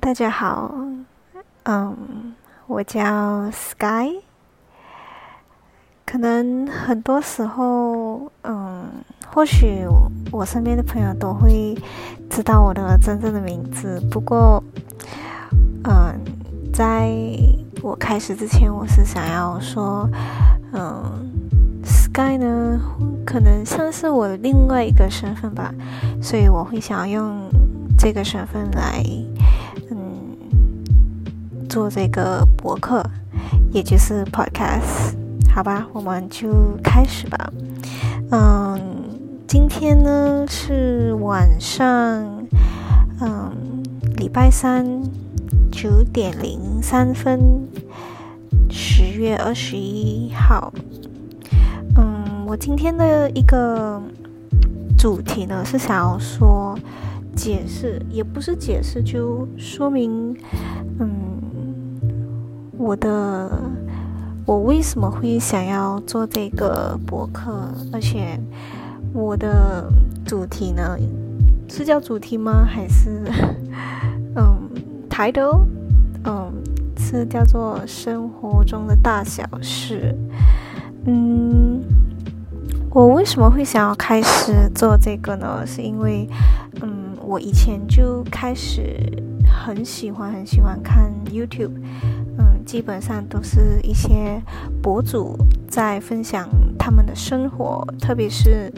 大家好，嗯，我叫 Sky。可能很多时候，嗯，或许我身边的朋友都会知道我的真正的名字。不过，嗯，在我开始之前，我是想要说，嗯，Sky 呢，可能像是我另外一个身份吧，所以我会想要用这个身份来。做这个博客，也就是 podcast，好吧，我们就开始吧。嗯，今天呢是晚上，嗯，礼拜三九点零三分，十月二十一号。嗯，我今天的一个主题呢是想要说解释，也不是解释，就说明，嗯。我的，我为什么会想要做这个博客？而且我的主题呢，是叫主题吗？还是嗯，title？嗯，是叫做生活中的大小事。嗯，我为什么会想要开始做这个呢？是因为，嗯，我以前就开始很喜欢很喜欢看 YouTube。基本上都是一些博主在分享他们的生活，特别是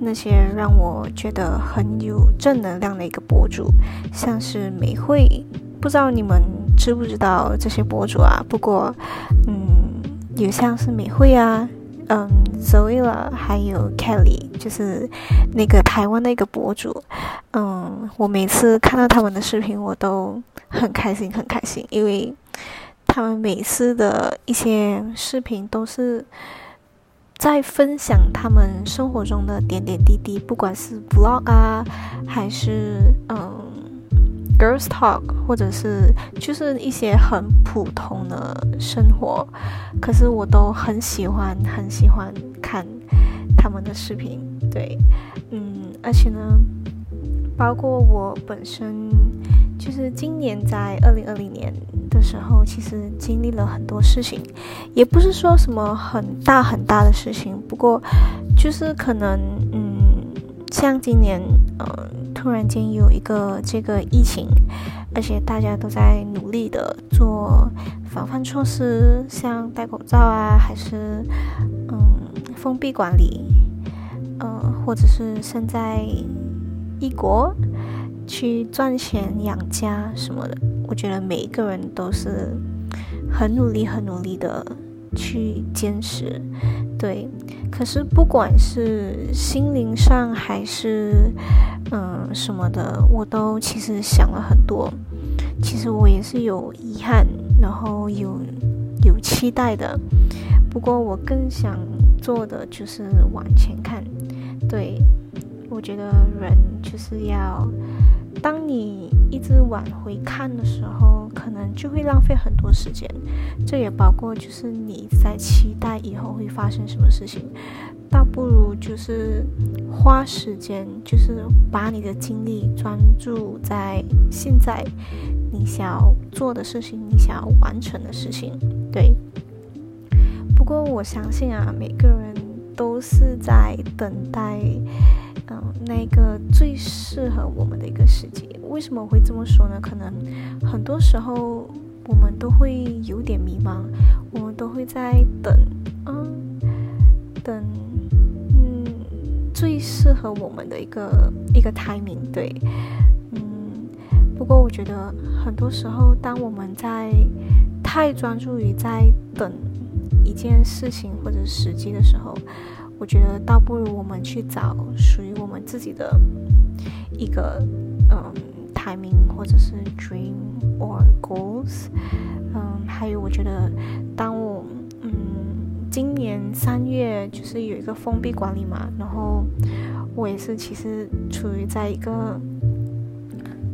那些让我觉得很有正能量的一个博主，像是美惠，不知道你们知不知道这些博主啊？不过，嗯，有像是美惠啊，嗯，Zoila，还有 Kelly，就是那个台湾的一个博主，嗯，我每次看到他们的视频，我都很开心，很开心，因为。他们每次的一些视频都是在分享他们生活中的点点滴滴，不管是 vlog 啊，还是嗯 girls talk，或者是就是一些很普通的生活，可是我都很喜欢很喜欢看他们的视频。对，嗯，而且呢，包括我本身。是今年在二零二零年的时候，其实经历了很多事情，也不是说什么很大很大的事情，不过就是可能，嗯，像今年，呃，突然间有一个这个疫情，而且大家都在努力的做防范措施，像戴口罩啊，还是嗯封闭管理，呃，或者是身在异国。去赚钱养家什么的，我觉得每一个人都是很努力、很努力的去坚持，对。可是不管是心灵上还是嗯什么的，我都其实想了很多。其实我也是有遗憾，然后有有期待的。不过我更想做的就是往前看。对，我觉得人就是要。当你一直往回看的时候，可能就会浪费很多时间。这也包括就是你在期待以后会发生什么事情，倒不如就是花时间，就是把你的精力专注在现在你想要做的事情，你想要完成的事情。对。不过我相信啊，每个人都是在等待。嗯，那个最适合我们的一个时机，为什么会这么说呢？可能很多时候我们都会有点迷茫，我们都会在等，嗯，等，嗯，最适合我们的一个一个 timing，对，嗯。不过我觉得很多时候，当我们在太专注于在等一件事情或者时机的时候，我觉得倒不如我们去找属于我们自己的一个嗯 timing 或者是 dream or goals，嗯，还有我觉得当我嗯今年三月就是有一个封闭管理嘛，然后我也是其实处于在一个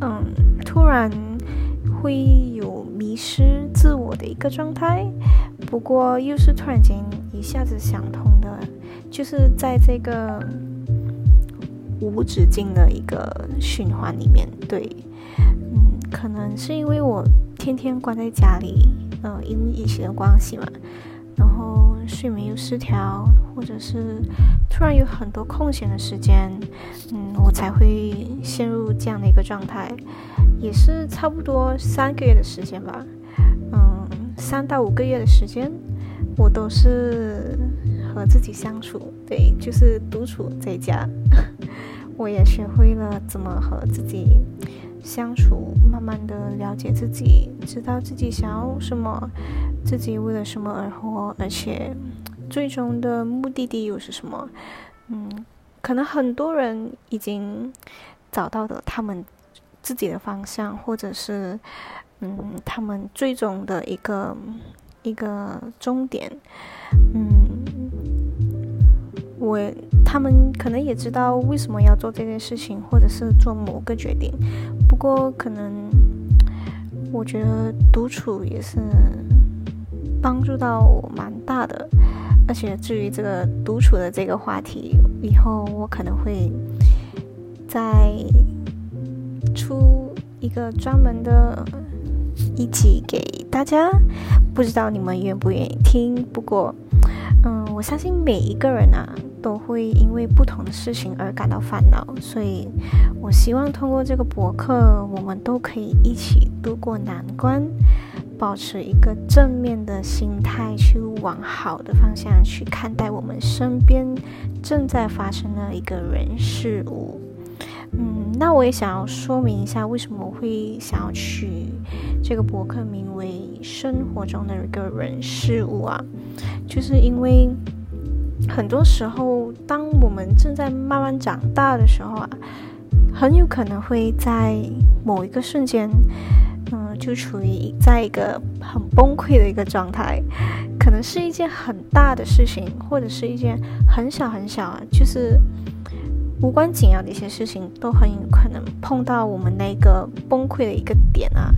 嗯突然会有迷失自我的一个状态，不过又是突然间一下子想通。就是在这个无止境的一个循环里面，对，嗯，可能是因为我天天关在家里，呃，因为疫情的关系嘛，然后睡眠又失调，或者是突然有很多空闲的时间，嗯，我才会陷入这样的一个状态，也是差不多三个月的时间吧，嗯，三到五个月的时间，我都是和自己相处，对，就是独处在家，我也学会了怎么和自己。相处，慢慢的了解自己，知道自己想要什么，自己为了什么而活，而且最终的目的地又是什么？嗯，可能很多人已经找到了他们自己的方向，或者是嗯，他们最终的一个一个终点。嗯，我。他们可能也知道为什么要做这件事情，或者是做某个决定。不过，可能我觉得独处也是帮助到我蛮大的。而且，至于这个独处的这个话题，以后我可能会再出一个专门的一集给大家。不知道你们愿不愿意听？不过，嗯，我相信每一个人啊。都会因为不同的事情而感到烦恼，所以我希望通过这个博客，我们都可以一起度过难关，保持一个正面的心态，去往好的方向去看待我们身边正在发生的一个人事物。嗯，那我也想要说明一下，为什么我会想要取这个博客名为“生活中的一个人事物”啊，就是因为。很多时候，当我们正在慢慢长大的时候啊，很有可能会在某一个瞬间，嗯，就处于在一个很崩溃的一个状态。可能是一件很大的事情，或者是一件很小很小啊，就是无关紧要的一些事情，都很有可能碰到我们那个崩溃的一个点啊。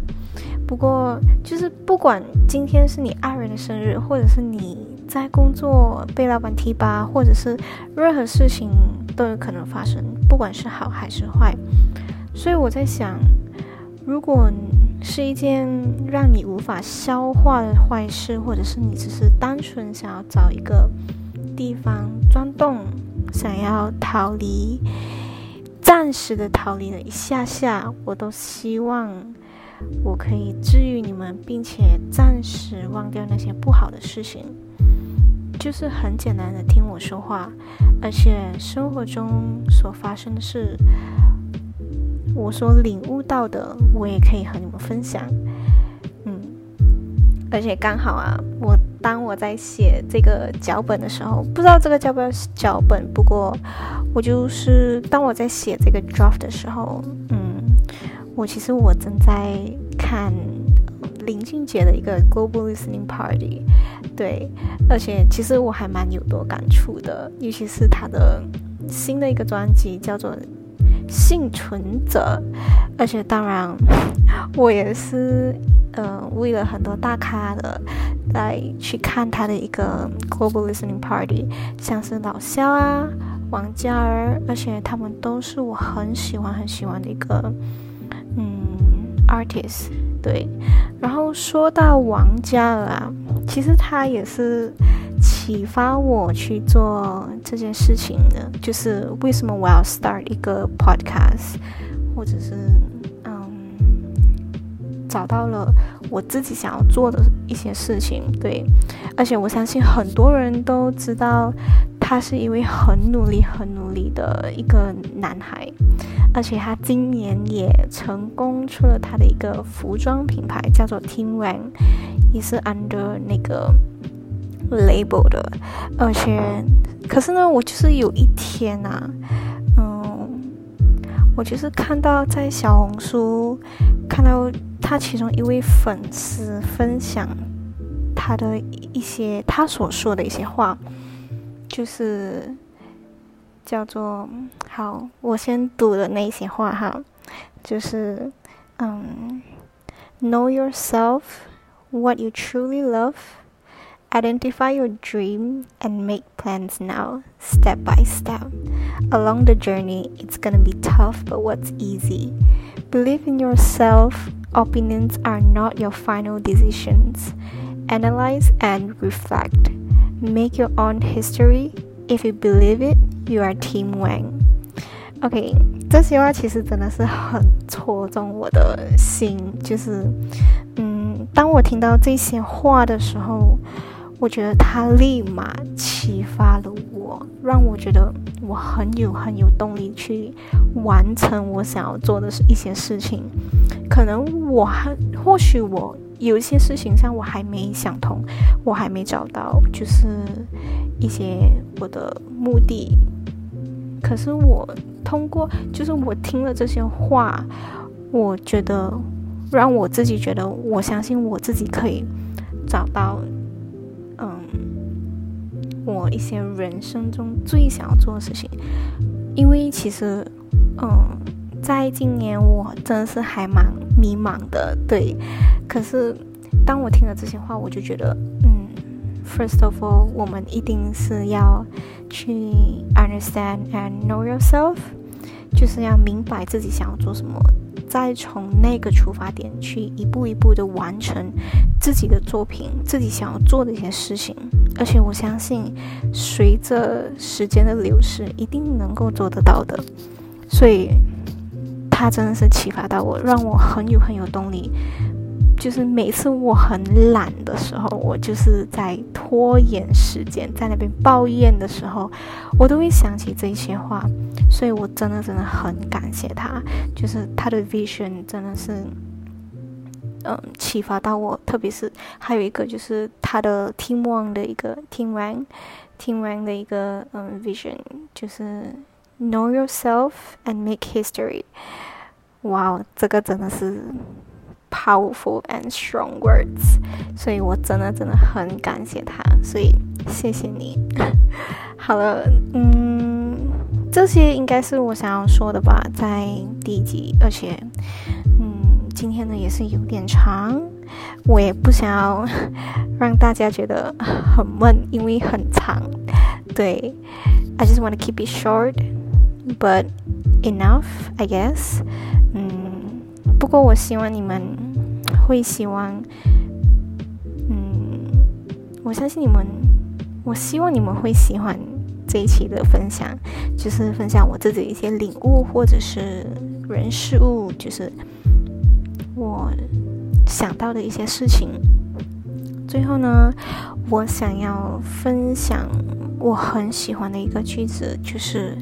不过，就是不管今天是你爱人的生日，或者是你。在工作被老板提拔，或者是任何事情都有可能发生，不管是好还是坏。所以我在想，如果是一件让你无法消化的坏事，或者是你只是单纯想要找一个地方钻洞，想要逃离，暂时的逃离了一下下，我都希望我可以治愈你们，并且暂时忘掉那些不好的事情。就是很简单的听我说话，而且生活中所发生的事，我所领悟到的，我也可以和你们分享。嗯，而且刚好啊，我当我在写这个脚本的时候，不知道这个叫不叫脚本，不过我就是当我在写这个 draft 的时候，嗯，我其实我正在看。林俊杰的一个 Global Listening Party，对，而且其实我还蛮有多感触的，尤其是他的新的一个专辑叫做《幸存者》，而且当然我也是呃为了很多大咖的来去看他的一个 Global Listening Party，像是老肖啊、王嘉尔，而且他们都是我很喜欢很喜欢的一个嗯 artist。对，然后说到王嘉尔啊，其实他也是启发我去做这件事情的。就是为什么我要 start 一个 podcast，或者是嗯，找到了我自己想要做的一些事情。对，而且我相信很多人都知道，他是一位很努力、很努力的一个男孩。而且他今年也成功出了他的一个服装品牌，叫做 Team Wang，也是 under 那个 label 的。而且，可是呢，我就是有一天呐，嗯，我就是看到在小红书看到他其中一位粉丝分享他的一些他所说的一些话，就是。叫做好，我先读的那些话哈，就是嗯，Know yourself, what you truly love, identify your dream, and make plans now, step by step. Along the journey, it's gonna be tough, but what's easy? Believe in yourself, opinions are not your final decisions. Analyze and reflect. Make your own history. If you believe it, you are Team Wang. OK，这些话其实真的是很戳中我的心。就是，嗯， 当我听到这些话的时候，我觉得他立马启发了我，让我觉得我很有很有动力去完成我想要做的一些事情。可能我还或许我有一些事情上我还没想通，我还没找到就是一些我的目的。可是我通过就是我听了这些话，我觉得让我自己觉得我相信我自己可以找到。嗯，我一些人生中最想要做的事情，因为其实，嗯，在今年我真的是还蛮迷茫的，对。可是当我听了这些话，我就觉得，嗯，first of all，我们一定是要去 understand and know yourself，就是要明白自己想要做什么。再从那个出发点去一步一步的完成自己的作品，自己想要做的一些事情，而且我相信，随着时间的流逝，一定能够做得到的。所以，他真的是启发到我，让我很有很有动力。就是每次我很懒的时候，我就是在拖延时间，在那边抱怨的时候，我都会想起这些话，所以我真的真的很感谢他，就是他的 vision 真的是，嗯，启发到我，特别是还有一个就是他的 team one 的一个 team one team one 的一个嗯 vision，就是 know yourself and make history，哇，这个真的是。Powerful and strong words，所以我真的真的很感谢他，所以谢谢你。好了，嗯，这些应该是我想要说的吧，在第一集，而且，嗯，今天呢也是有点长，我也不想要 让大家觉得很闷，因为很长。对，I just want to keep it short, but enough, I guess. 嗯，不过我希望你们。会希望，嗯，我相信你们，我希望你们会喜欢这一期的分享，就是分享我自己一些领悟，或者是人事物，就是我想到的一些事情。最后呢，我想要分享我很喜欢的一个句子，就是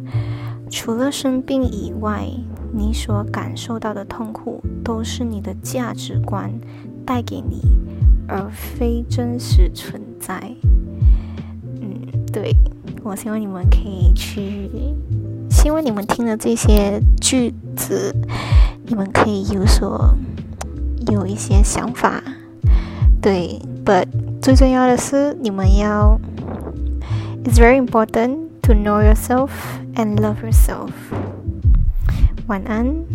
除了生病以外。你所感受到的痛苦，都是你的价值观带给你，而非真实存在。嗯，对，我希望你们可以去，希望你们听了这些句子，你们可以有所有一些想法。对，but 最重要的是，你们要，it's very important to know yourself and love yourself。晚安。